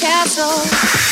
castle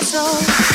castle.